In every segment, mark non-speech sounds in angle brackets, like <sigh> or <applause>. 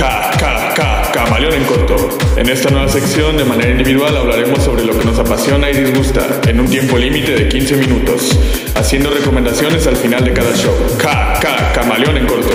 K, K, K, Camaleón en corto. En esta nueva sección, de manera individual, hablaremos sobre lo que nos apasiona y disgusta, en un tiempo límite de 15 minutos, haciendo recomendaciones al final de cada show. K, K, Camaleón en corto.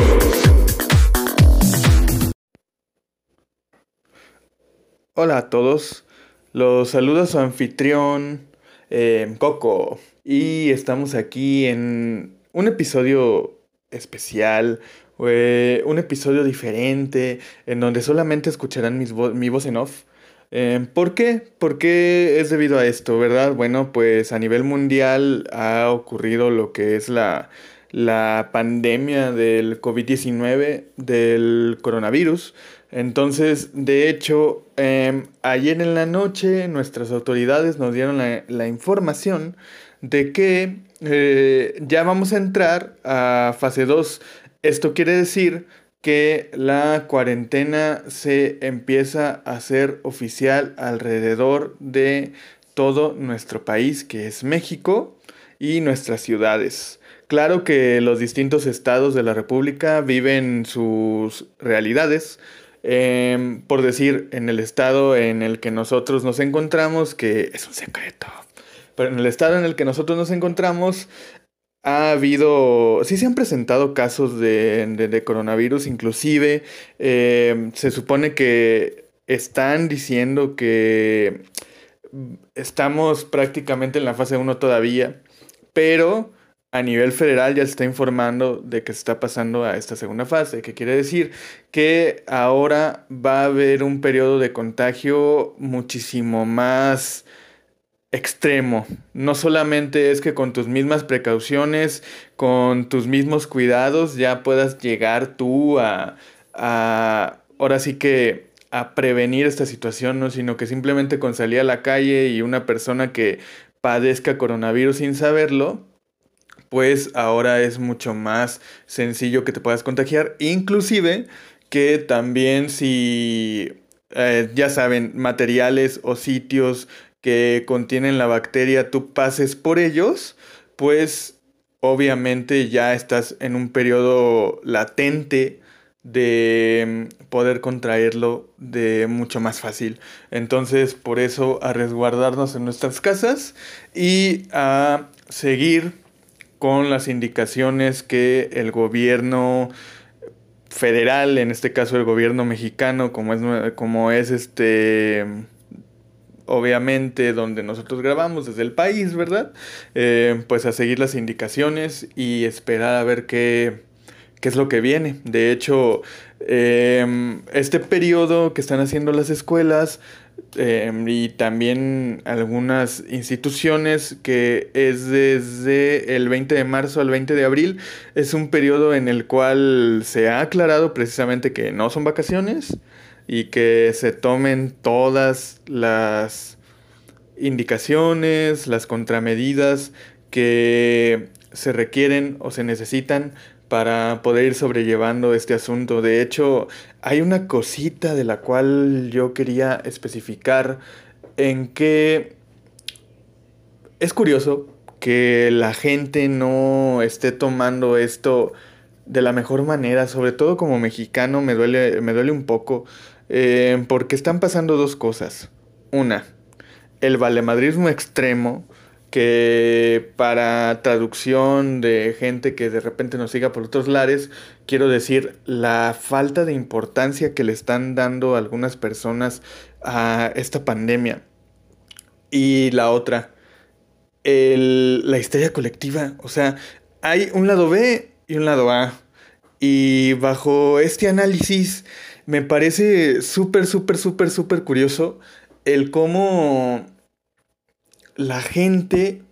Hola a todos, los saluda su anfitrión eh, Coco y estamos aquí en un episodio especial, un episodio diferente en donde solamente escucharán mi voz en off. Eh, ¿Por qué? ¿Por qué es debido a esto, verdad? Bueno, pues a nivel mundial ha ocurrido lo que es la, la pandemia del COVID-19, del coronavirus. Entonces, de hecho, em, ayer en la noche nuestras autoridades nos dieron la, información de que eh, ya vamos a entrar a fase 2. Esto quiere decir que la cuarentena se empieza a hacer oficial alrededor de todo nuestro país, que es México, y nuestras ciudades. Claro que los distintos estados de la República viven sus realidades, Em, por decir, en el estado en el que nosotros nos encontramos, que es un secreto, pero en el estado en el que nosotros nos encontramos, ha habido, sí se han presentado casos de, coronavirus, inclusive em, se supone que están diciendo que estamos prácticamente en la fase 1 todavía, pero a nivel federal ya se está informando de que se está pasando a esta segunda fase, que quiere decir que ahora va a haber un periodo de contagio muchísimo más extremo. No solamente es que con tus mismas precauciones, con tus mismos cuidados, ya puedas llegar tú a, a ahora sí que a prevenir esta situación, ¿no? sino que simplemente con salir a la calle y una persona que padezca coronavirus sin saberlo, pues ahora es mucho más sencillo que te puedas contagiar. Inclusive que también si, eh, ya saben, materiales o sitios que contienen la bacteria, tú pases por ellos, pues obviamente ya estás en un periodo latente de mm, poder contraerlo de mucho más fácil. Entonces, por eso a resguardarnos en nuestras casas y a seguir con las indicaciones que el gobierno federal, en este caso el gobierno mexicano, como es, como es este obviamente donde nosotros grabamos desde el país, ¿verdad? Eh, pues a seguir las indicaciones y esperar a ver qué, qué es lo que viene. De hecho, em, este periodo que están haciendo las escuelas Em, y también algunas instituciones que es desde el 20 de marzo al 20 de abril. Es un periodo en el cual se ha aclarado precisamente que no son vacaciones y que se tomen todas las indicaciones, las contramedidas que se requieren o se necesitan para poder ir sobrellevando este asunto. De hecho, hay una cosita de la cual yo quería especificar en que es curioso que la gente no esté tomando esto de la mejor manera, sobre todo como mexicano me duele, me duele un poco, eh, porque están pasando dos cosas. Una, el valemadrismo extremo, que para traducción de gente que de repente nos siga por otros lares, quiero decir la falta de importancia que le están dando algunas personas a esta pandemia. Y la otra, la histeria colectiva. O sea, hay un lado B y un lado A. Y bajo este análisis me parece súper, súper, súper, súper curioso el cómo la gente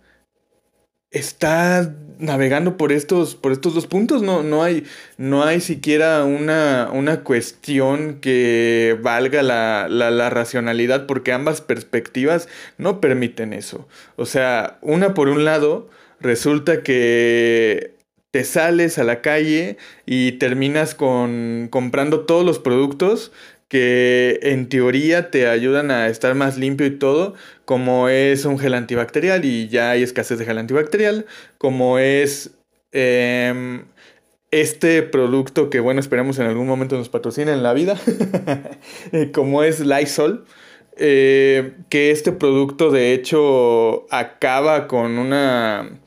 está navegando por estos, por estos dos puntos. No, no, hay, no hay siquiera una, una cuestión que valga la, la, la, racionalidad porque ambas perspectivas no permiten eso. O sea, una por un lado, resulta que te sales a la calle y terminas con comprando todos los productos que en teoría te ayudan a estar más limpio y todo, como es un gel antibacterial y ya hay escasez de gel antibacterial, como es em, este producto que, bueno, esperamos en algún momento nos patrocine en la vida, <laughs> como es Lysol. Eh, que este producto de hecho acaba con una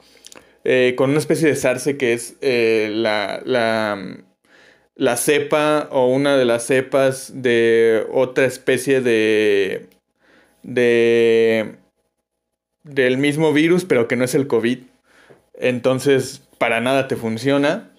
eh, con una especie de sarce que es eh, la, la, la, cepa o una de las cepas de otra especie de, de del mismo virus pero que no es el COVID. Entonces para nada te funciona.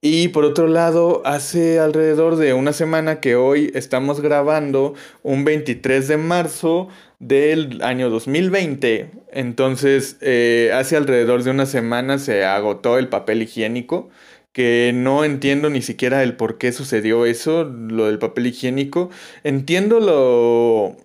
Y por otro lado, hace alrededor de una semana que hoy estamos grabando un 23 de marzo del año 2020. Entonces, eh, hace alrededor de una semana se agotó el papel higiénico, que no entiendo ni siquiera el por qué sucedió eso, lo del papel higiénico. Entiendo lo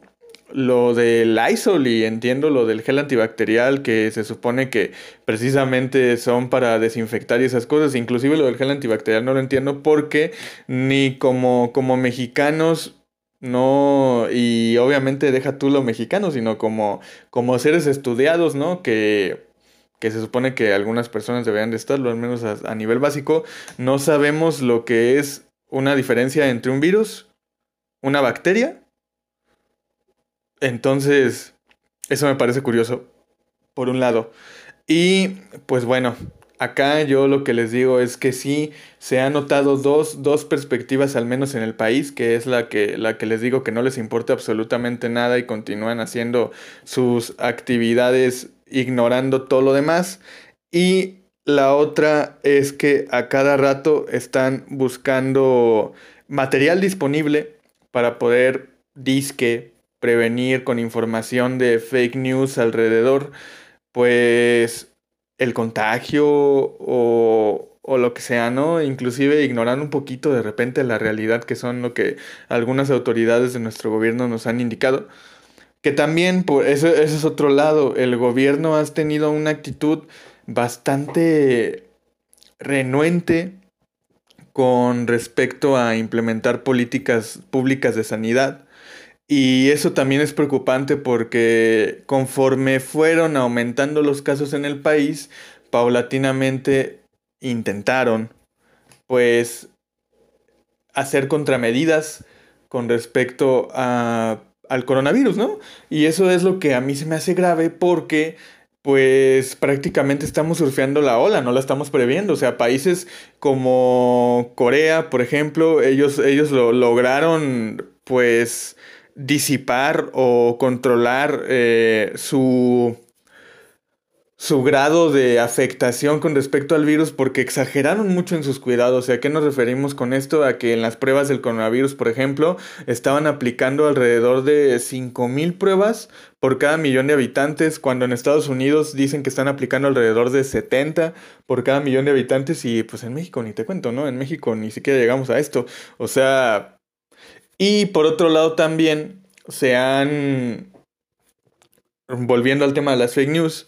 lo del Lysol y entiendo lo del gel antibacterial que se supone que precisamente son para desinfectar y esas cosas. Inclusive lo del gel antibacterial no lo entiendo porque ni como, como mexicanos no, y obviamente deja tú lo mexicano, sino como, como seres estudiados, ¿no? Que, que se supone que algunas personas deberían de estarlo, al menos a, a nivel básico, no sabemos lo que es una diferencia entre un virus, una bacteria entonces, eso me parece curioso, por un lado. Y pues bueno, acá yo lo que les digo es que sí se han notado dos, dos, perspectivas al menos en el país, que es la que, la que les digo que no les importa absolutamente nada y continúan haciendo sus actividades ignorando todo lo demás. Y la otra es que a cada rato están buscando material disponible para poder disque prevenir con información de fake news alrededor, pues el contagio o, o, lo que sea, ¿no? Inclusive ignorando un poquito de repente la realidad que son lo que algunas autoridades de nuestro gobierno nos han indicado. Que también, por eso, ese es otro lado, el gobierno ha tenido una actitud bastante renuente con respecto a implementar políticas públicas de sanidad y eso también es preocupante porque conforme fueron aumentando los casos en el país, paulatinamente intentaron pues hacer contramedidas con respecto a, al coronavirus, ¿no? Y eso es lo que a mí se me hace grave porque pues prácticamente estamos surfeando la ola, no la estamos previendo. O sea, países como Corea, por ejemplo, ellos, ellos lo lograron pues disipar o controlar eh, su, su grado de afectación con respecto al virus porque exageraron mucho en sus cuidados. ¿A qué nos referimos con esto? A que en las pruebas del coronavirus, por ejemplo, estaban aplicando alrededor de 5.000 pruebas por cada millón de habitantes, cuando en Estados Unidos dicen que están aplicando alrededor de 70 por cada millón de habitantes y pues en México ni te cuento, ¿no? En México ni siquiera llegamos a esto. O sea, y por otro lado también se han, volviendo al tema de las fake news,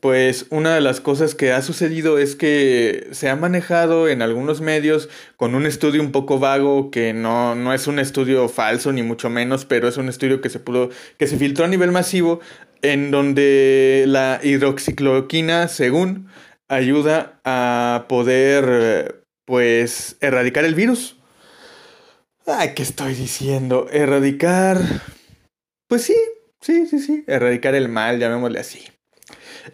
pues una de las cosas que ha sucedido es que se ha manejado en algunos medios con un estudio un poco vago, que no, no es un estudio falso ni mucho menos, pero es un estudio que se pudo, que se filtró a nivel masivo, en donde la hidroxicloroquina, según, ayuda a poder pues erradicar el virus. Ay, ¿qué estoy diciendo? Erradicar. Pues sí, sí, sí, sí. Erradicar el mal, llamémosle así.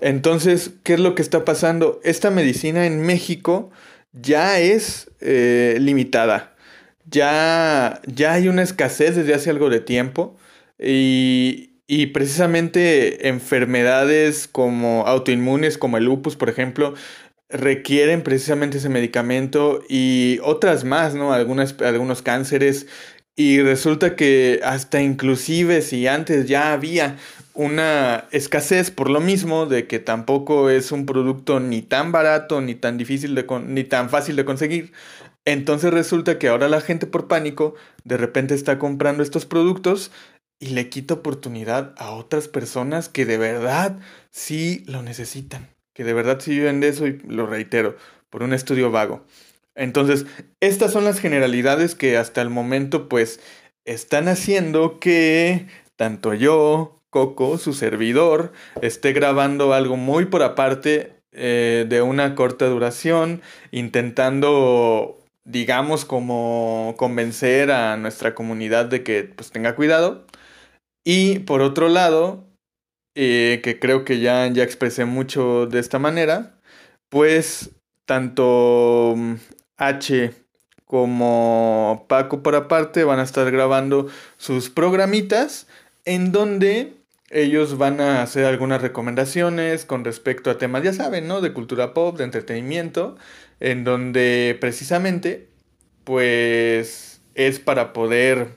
Entonces, ¿qué es lo que está pasando? Esta medicina en México ya es eh, limitada. Ya, ya hay una escasez desde hace algo de tiempo. Y, y precisamente enfermedades como autoinmunes, como el lupus, por ejemplo, requieren precisamente ese medicamento y otras más, ¿no? Algunas, algunos cánceres. Y resulta que hasta inclusive si antes ya había una escasez por lo mismo de que tampoco es un producto ni tan barato ni tan difícil de ni tan fácil de conseguir, entonces resulta que ahora la gente por pánico de repente está comprando estos productos y le quita oportunidad a otras personas que de verdad sí lo necesitan que de verdad sí viven de eso y lo reitero, por un estudio vago. Entonces, estas son las generalidades que hasta el momento pues están haciendo que tanto yo, Coco, su servidor, esté grabando algo muy por aparte eh, de una corta duración, intentando, digamos, como convencer a nuestra comunidad de que pues tenga cuidado. Y por otro lado, eh, que creo que ya, ya expresé mucho de esta manera, pues tanto mm, H como Paco por aparte van a estar grabando sus programitas en donde ellos van a hacer algunas recomendaciones con respecto a temas, ya saben, ¿no? De cultura pop, de entretenimiento, en donde precisamente, pues, es para poder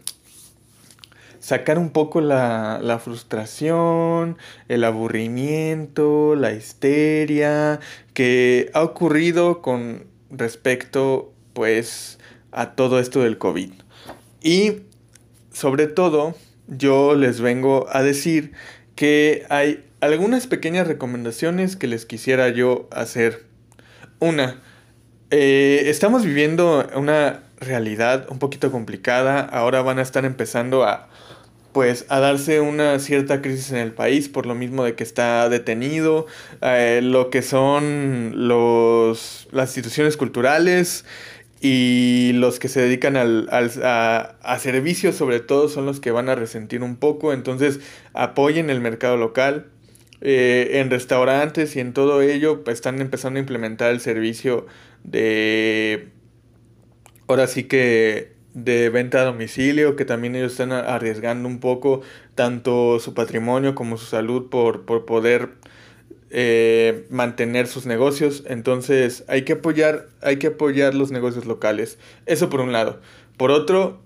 sacar un poco la, la frustración, el aburrimiento, la histeria que ha ocurrido con respecto, pues, a todo esto del COVID. Y, sobre todo, yo les vengo a decir que hay algunas pequeñas recomendaciones que les quisiera yo hacer. Una, eh, estamos viviendo una realidad un poquito complicada. Ahora van a estar empezando a pues a darse una cierta crisis en el país por lo mismo de que está detenido eh, lo que son los las instituciones culturales y los que se dedican al, a, a, servicios sobre todo son los que van a resentir un poco, entonces apoyen el mercado local. Eh, en restaurantes y en todo ello pues, están empezando a implementar el servicio de, ahora sí que de venta a domicilio, que también ellos están arriesgando un poco tanto su patrimonio como su salud por, por poder eh, mantener sus negocios. Entonces hay que apoyar, hay que apoyar los negocios locales. Eso por un lado. Por otro,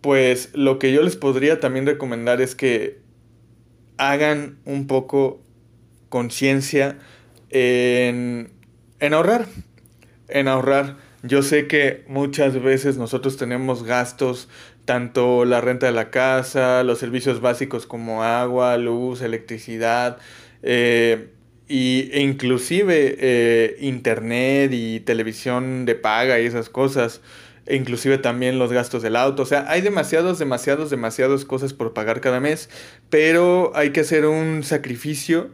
pues lo que yo les podría también recomendar es que hagan un poco conciencia en, en ahorrar. En ahorrar. Yo sé que muchas veces nosotros tenemos gastos, tanto la renta de la casa, los servicios básicos como agua, luz, electricidad, eh, y, e inclusive eh, internet y televisión de paga y esas cosas. E inclusive también los gastos del auto. O sea, hay demasiados, demasiados, demasiadas cosas por pagar cada mes. Pero hay que hacer un sacrificio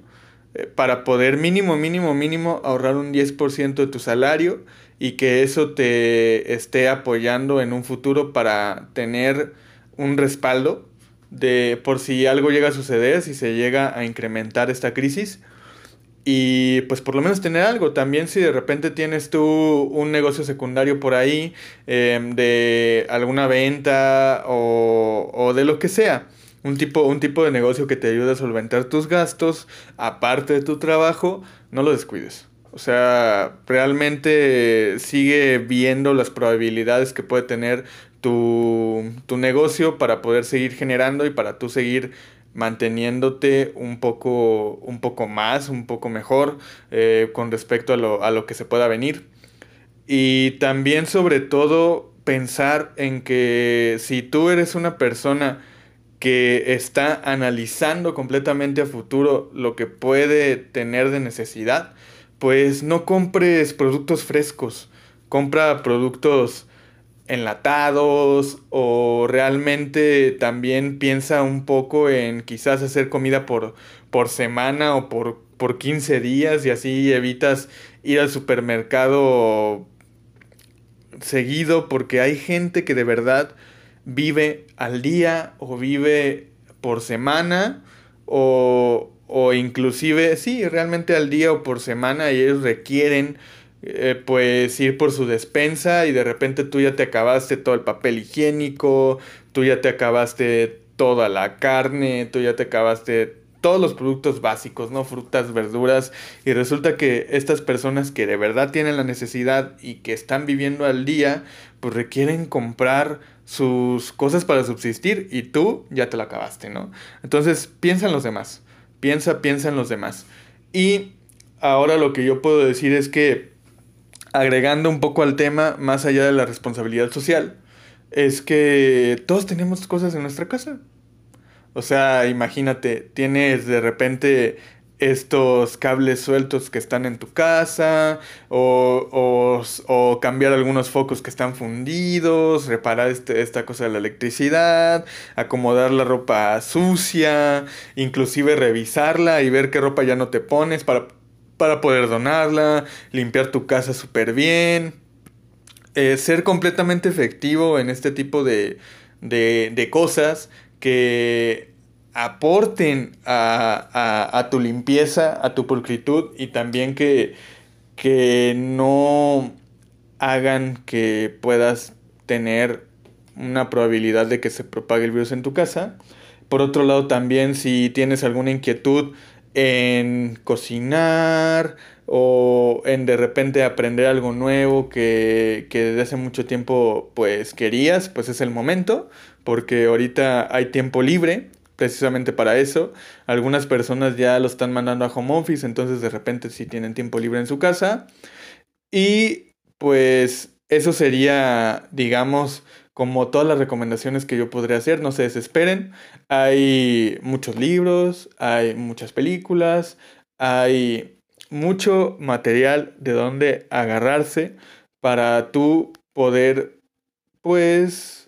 para poder mínimo, mínimo, mínimo ahorrar un 10% de tu salario y que eso te esté apoyando en un futuro para tener un respaldo de por si algo llega a suceder, si se llega a incrementar esta crisis y pues por lo menos tener algo. También si de repente tienes tú un negocio secundario por ahí em, de alguna venta o, o, de lo que sea. Un tipo, un tipo de negocio que te ayude a solventar tus gastos aparte de tu trabajo, no lo descuides. O sea, realmente sigue viendo las probabilidades que puede tener tu, tu negocio para poder seguir generando y para tú seguir manteniéndote un poco, un poco más, un poco mejor eh, con respecto a lo, a lo que se pueda venir. Y también sobre todo pensar en que si tú eres una persona que está analizando completamente a futuro lo que puede tener de necesidad, pues no compres productos frescos, compra productos enlatados o realmente también piensa un poco en quizás hacer comida por, por semana o por, por 15 días y así evitas ir al supermercado seguido porque hay gente que de verdad vive al día o vive por semana o, o inclusive sí, realmente al día o por semana y ellos requieren eh, pues ir por su despensa y de repente tú ya te acabaste todo el papel higiénico, tú ya te acabaste toda la carne, tú ya te acabaste todos los productos básicos, ¿no? Frutas, verduras. Y resulta que estas personas que de verdad tienen la necesidad y que están viviendo al día, pues requieren comprar sus cosas para subsistir y tú ya te lo acabaste, ¿no? Entonces piensa en los demás, piensa, piensa en los demás. Y ahora lo que yo puedo decir es que agregando un poco al tema, más allá de la responsabilidad social, es que todos tenemos cosas en nuestra casa. O sea, imagínate, tienes de repente estos cables sueltos que están en tu casa, o, o, o cambiar algunos focos que están fundidos, reparar este, esta cosa de la electricidad, acomodar la ropa sucia, inclusive revisarla y ver qué ropa ya no te pones para para poder donarla, limpiar tu casa súper bien, eh, ser completamente efectivo en este tipo de, de, cosas que aporten a, a, tu limpieza, a tu pulcritud y también que, que no hagan que puedas tener una probabilidad de que se propague el virus en tu casa. Por otro lado, también si tienes alguna inquietud en cocinar o en de repente aprender algo nuevo que, que desde hace mucho tiempo pues querías, pues es el momento, porque ahorita hay tiempo libre precisamente para eso. Algunas personas ya lo están mandando a home office, entonces de repente si tienen tiempo libre en su casa. Y pues eso sería, digamos, como todas las recomendaciones que yo podría hacer, no se desesperen. Hay muchos libros, hay muchas películas, hay mucho material de donde agarrarse para tú poder, pues,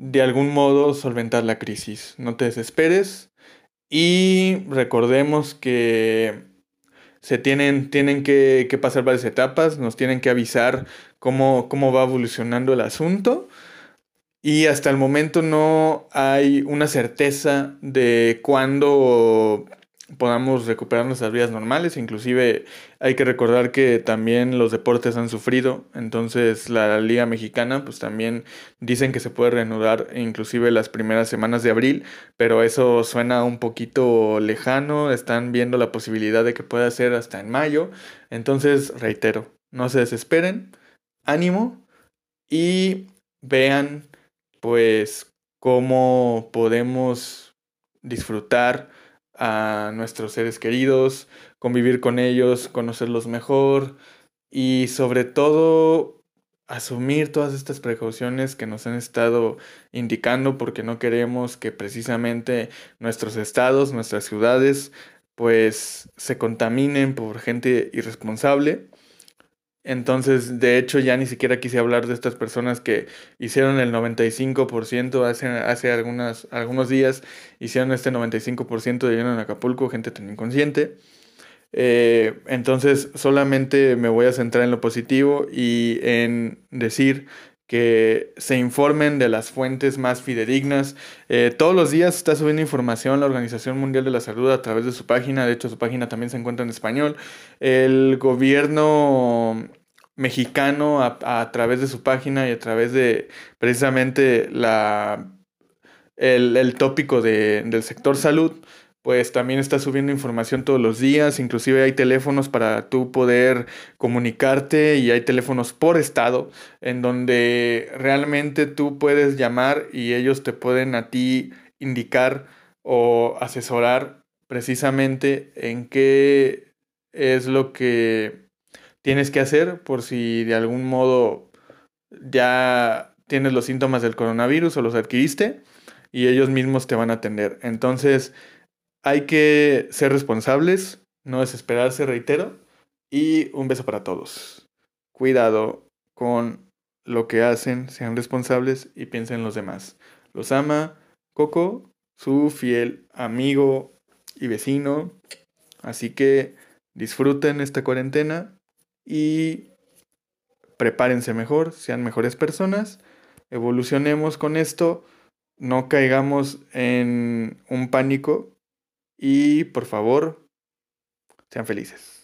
de algún modo solventar la crisis. No te desesperes. Y recordemos que se tienen, tienen que, que pasar varias etapas, nos tienen que avisar cómo, cómo va evolucionando el asunto. Y hasta el momento no hay una certeza de cuándo podamos recuperar nuestras vidas normales. Inclusive hay que recordar que también los deportes han sufrido. Entonces la Liga Mexicana pues también dicen que se puede reanudar inclusive las primeras semanas de abril. Pero eso suena un poquito lejano. Están viendo la posibilidad de que pueda ser hasta en mayo. Entonces reitero, no se desesperen. Ánimo. Y vean pues cómo podemos disfrutar a nuestros seres queridos, convivir con ellos, conocerlos mejor y sobre todo asumir todas estas precauciones que nos han estado indicando porque no queremos que precisamente nuestros estados, nuestras ciudades pues se contaminen por gente irresponsable entonces, de hecho, ya ni siquiera quise hablar de estas personas que hicieron el 95% hace, hace algunas, algunos días, hicieron este 95% de lleno en Acapulco, gente tan inconsciente. Eh, entonces, solamente me voy a centrar en lo positivo y en decir que se informen de las fuentes más fidedignas. Eh, todos los días está subiendo información la Organización Mundial de la Salud a través de su página, de hecho su página también se encuentra en español. El gobierno mexicano a, través de su página y a través de precisamente la, el, el tópico de, del sector salud pues también está subiendo información todos los días, inclusive hay teléfonos para tú poder comunicarte y hay teléfonos por estado en donde realmente tú puedes llamar y ellos te pueden a ti indicar o asesorar precisamente en qué es lo que tienes que hacer por si de algún modo ya tienes los síntomas del coronavirus o los adquiriste y ellos mismos te van a atender. Entonces, hay que ser responsables, no desesperarse, reitero. Y un beso para todos. Cuidado con lo que hacen, sean responsables y piensen en los demás. Los ama Coco, su fiel amigo y vecino. Así que disfruten esta cuarentena y prepárense mejor, sean mejores personas, evolucionemos con esto, no caigamos en un pánico y por favor, sean felices.